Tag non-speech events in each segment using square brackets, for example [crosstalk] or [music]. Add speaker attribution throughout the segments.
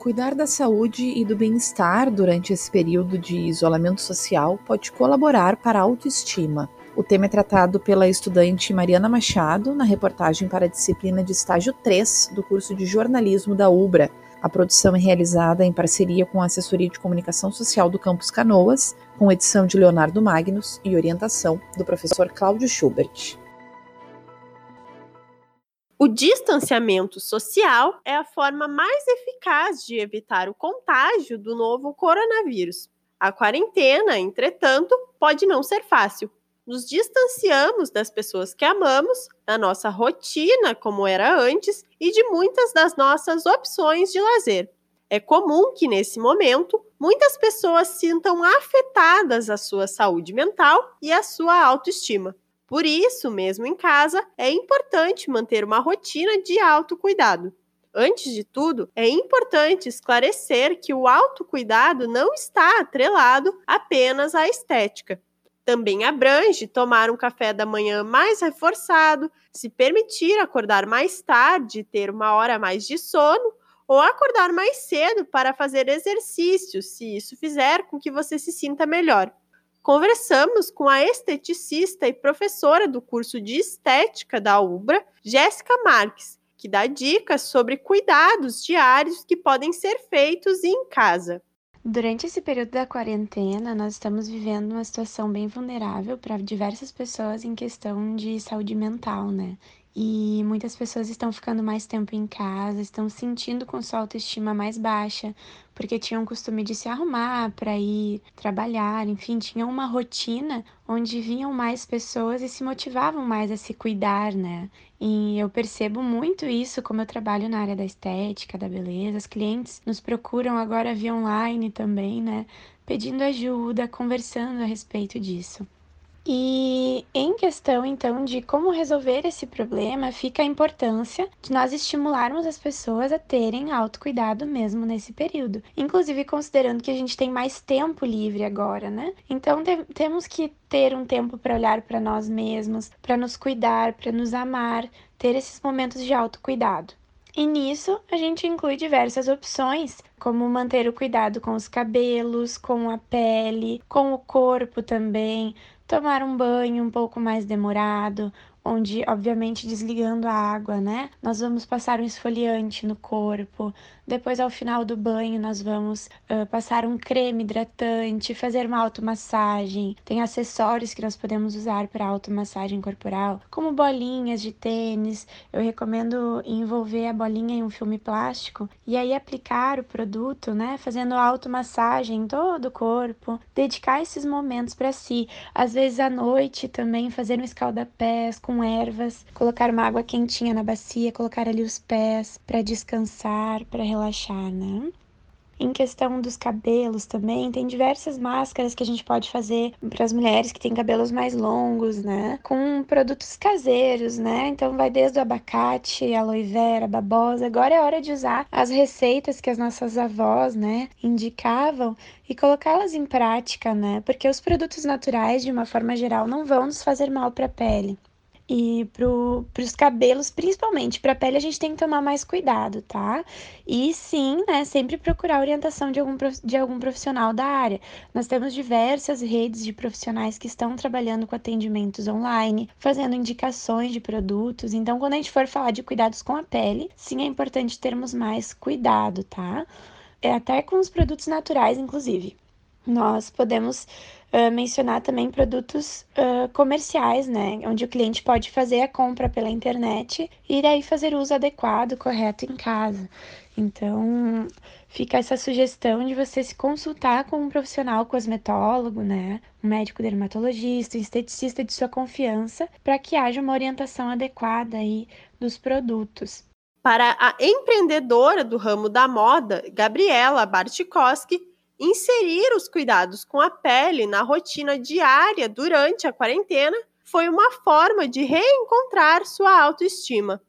Speaker 1: Cuidar da saúde e do bem-estar durante esse período de isolamento social pode colaborar para a autoestima. O tema é tratado pela estudante Mariana Machado na reportagem para a disciplina de estágio 3 do curso de jornalismo da UBRA. A produção é realizada em parceria com a Assessoria de Comunicação Social do Campus Canoas, com edição de Leonardo Magnus e orientação do professor Cláudio Schubert.
Speaker 2: O distanciamento social é a forma mais eficaz de evitar o contágio do novo coronavírus. A quarentena, entretanto, pode não ser fácil. Nos distanciamos das pessoas que amamos, da nossa rotina como era antes e de muitas das nossas opções de lazer. É comum que nesse momento muitas pessoas sintam afetadas a sua saúde mental e a sua autoestima. Por isso, mesmo em casa, é importante manter uma rotina de autocuidado. Antes de tudo, é importante esclarecer que o autocuidado não está atrelado apenas à estética. Também abrange tomar um café da manhã mais reforçado, se permitir acordar mais tarde e ter uma hora mais de sono, ou acordar mais cedo para fazer exercício, se isso fizer com que você se sinta melhor. Conversamos com a esteticista e professora do curso de estética da UBRA, Jéssica Marques, que dá dicas sobre cuidados diários que podem ser feitos em casa.
Speaker 3: Durante esse período da quarentena, nós estamos vivendo uma situação bem vulnerável para diversas pessoas em questão de saúde mental, né? E muitas pessoas estão ficando mais tempo em casa, estão sentindo com sua autoestima mais baixa, porque tinham o costume de se arrumar para ir trabalhar, enfim, tinham uma rotina onde vinham mais pessoas e se motivavam mais a se cuidar, né? E eu percebo muito isso como eu trabalho na área da estética, da beleza. As clientes nos procuram agora via online também, né? Pedindo ajuda, conversando a respeito disso. E em questão então de como resolver esse problema, fica a importância de nós estimularmos as pessoas a terem autocuidado mesmo nesse período, inclusive considerando que a gente tem mais tempo livre agora, né? Então te temos que ter um tempo para olhar para nós mesmos, para nos cuidar, para nos amar, ter esses momentos de autocuidado. E nisso a gente inclui diversas opções, como manter o cuidado com os cabelos, com a pele, com o corpo também, tomar um banho um pouco mais demorado, onde, obviamente, desligando a água, né? Nós vamos passar um esfoliante no corpo. Depois, ao final do banho, nós vamos uh, passar um creme hidratante, fazer uma automassagem. Tem acessórios que nós podemos usar para automassagem corporal, como bolinhas de tênis. Eu recomendo envolver a bolinha em um filme plástico e aí aplicar o produto, né? Fazendo automassagem em todo o corpo. Dedicar esses momentos para si. Às vezes, à noite, também fazer um escaldapés com ervas, colocar uma água quentinha na bacia, colocar ali os pés para descansar, para relaxar, né? Em questão dos cabelos também, tem diversas máscaras que a gente pode fazer para as mulheres que têm cabelos mais longos, né? Com produtos caseiros, né? Então vai desde o abacate, aloe vera, babosa. Agora é hora de usar as receitas que as nossas avós, né, indicavam e colocá-las em prática, né? Porque os produtos naturais, de uma forma geral, não vão nos fazer mal para a pele. E para os cabelos, principalmente, para a pele, a gente tem que tomar mais cuidado, tá? E sim, né, sempre procurar orientação de algum, de algum profissional da área. Nós temos diversas redes de profissionais que estão trabalhando com atendimentos online, fazendo indicações de produtos. Então, quando a gente for falar de cuidados com a pele, sim é importante termos mais cuidado, tá? É até com os produtos naturais, inclusive. Nós podemos uh, mencionar também produtos uh, comerciais, né? Onde o cliente pode fazer a compra pela internet e daí fazer uso adequado, correto em casa. Então, fica essa sugestão de você se consultar com um profissional cosmetólogo, né? Um médico dermatologista, um esteticista de sua confiança, para que haja uma orientação adequada aí dos produtos.
Speaker 2: Para a empreendedora do ramo da moda, Gabriela Bartikoski, Inserir os cuidados com a pele na rotina diária durante a quarentena foi uma forma de reencontrar sua autoestima.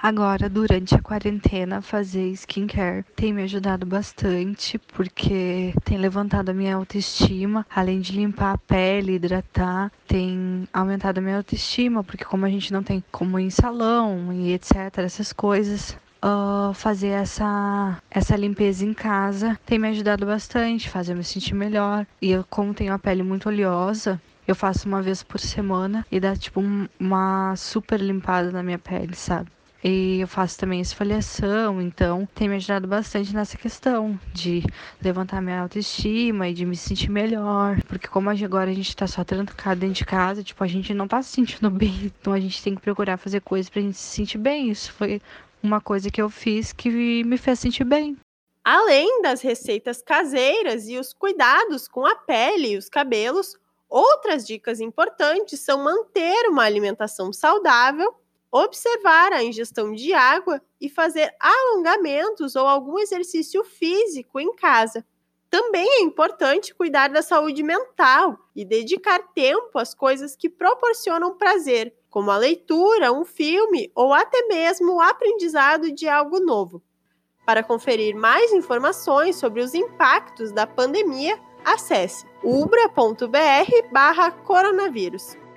Speaker 4: Agora, durante a quarentena, fazer skincare tem me ajudado bastante, porque tem levantado a minha autoestima, além de limpar a pele, hidratar, tem aumentado a minha autoestima, porque como a gente não tem como ir em salão e etc, essas coisas, uh, fazer essa, essa limpeza em casa tem me ajudado bastante, fazer me sentir melhor. E eu, como tenho a pele muito oleosa, eu faço uma vez por semana e dá tipo um, uma super limpada na minha pele, sabe? E eu faço também esfoliação, então tem me ajudado bastante nessa questão de levantar minha autoestima e de me sentir melhor. Porque como agora a gente tá só trancado dentro de casa, tipo, a gente não tá se sentindo [laughs] bem. Então a gente tem que procurar fazer coisas pra gente se sentir bem. Isso foi uma coisa que eu fiz que me fez sentir bem.
Speaker 2: Além das receitas caseiras e os cuidados com a pele e os cabelos, outras dicas importantes são manter uma alimentação saudável observar a ingestão de água e fazer alongamentos ou algum exercício físico em casa. Também é importante cuidar da saúde mental e dedicar tempo às coisas que proporcionam prazer, como a leitura, um filme ou até mesmo o aprendizado de algo novo. Para conferir mais informações sobre os impactos da pandemia, acesse ubra.br/coronavírus.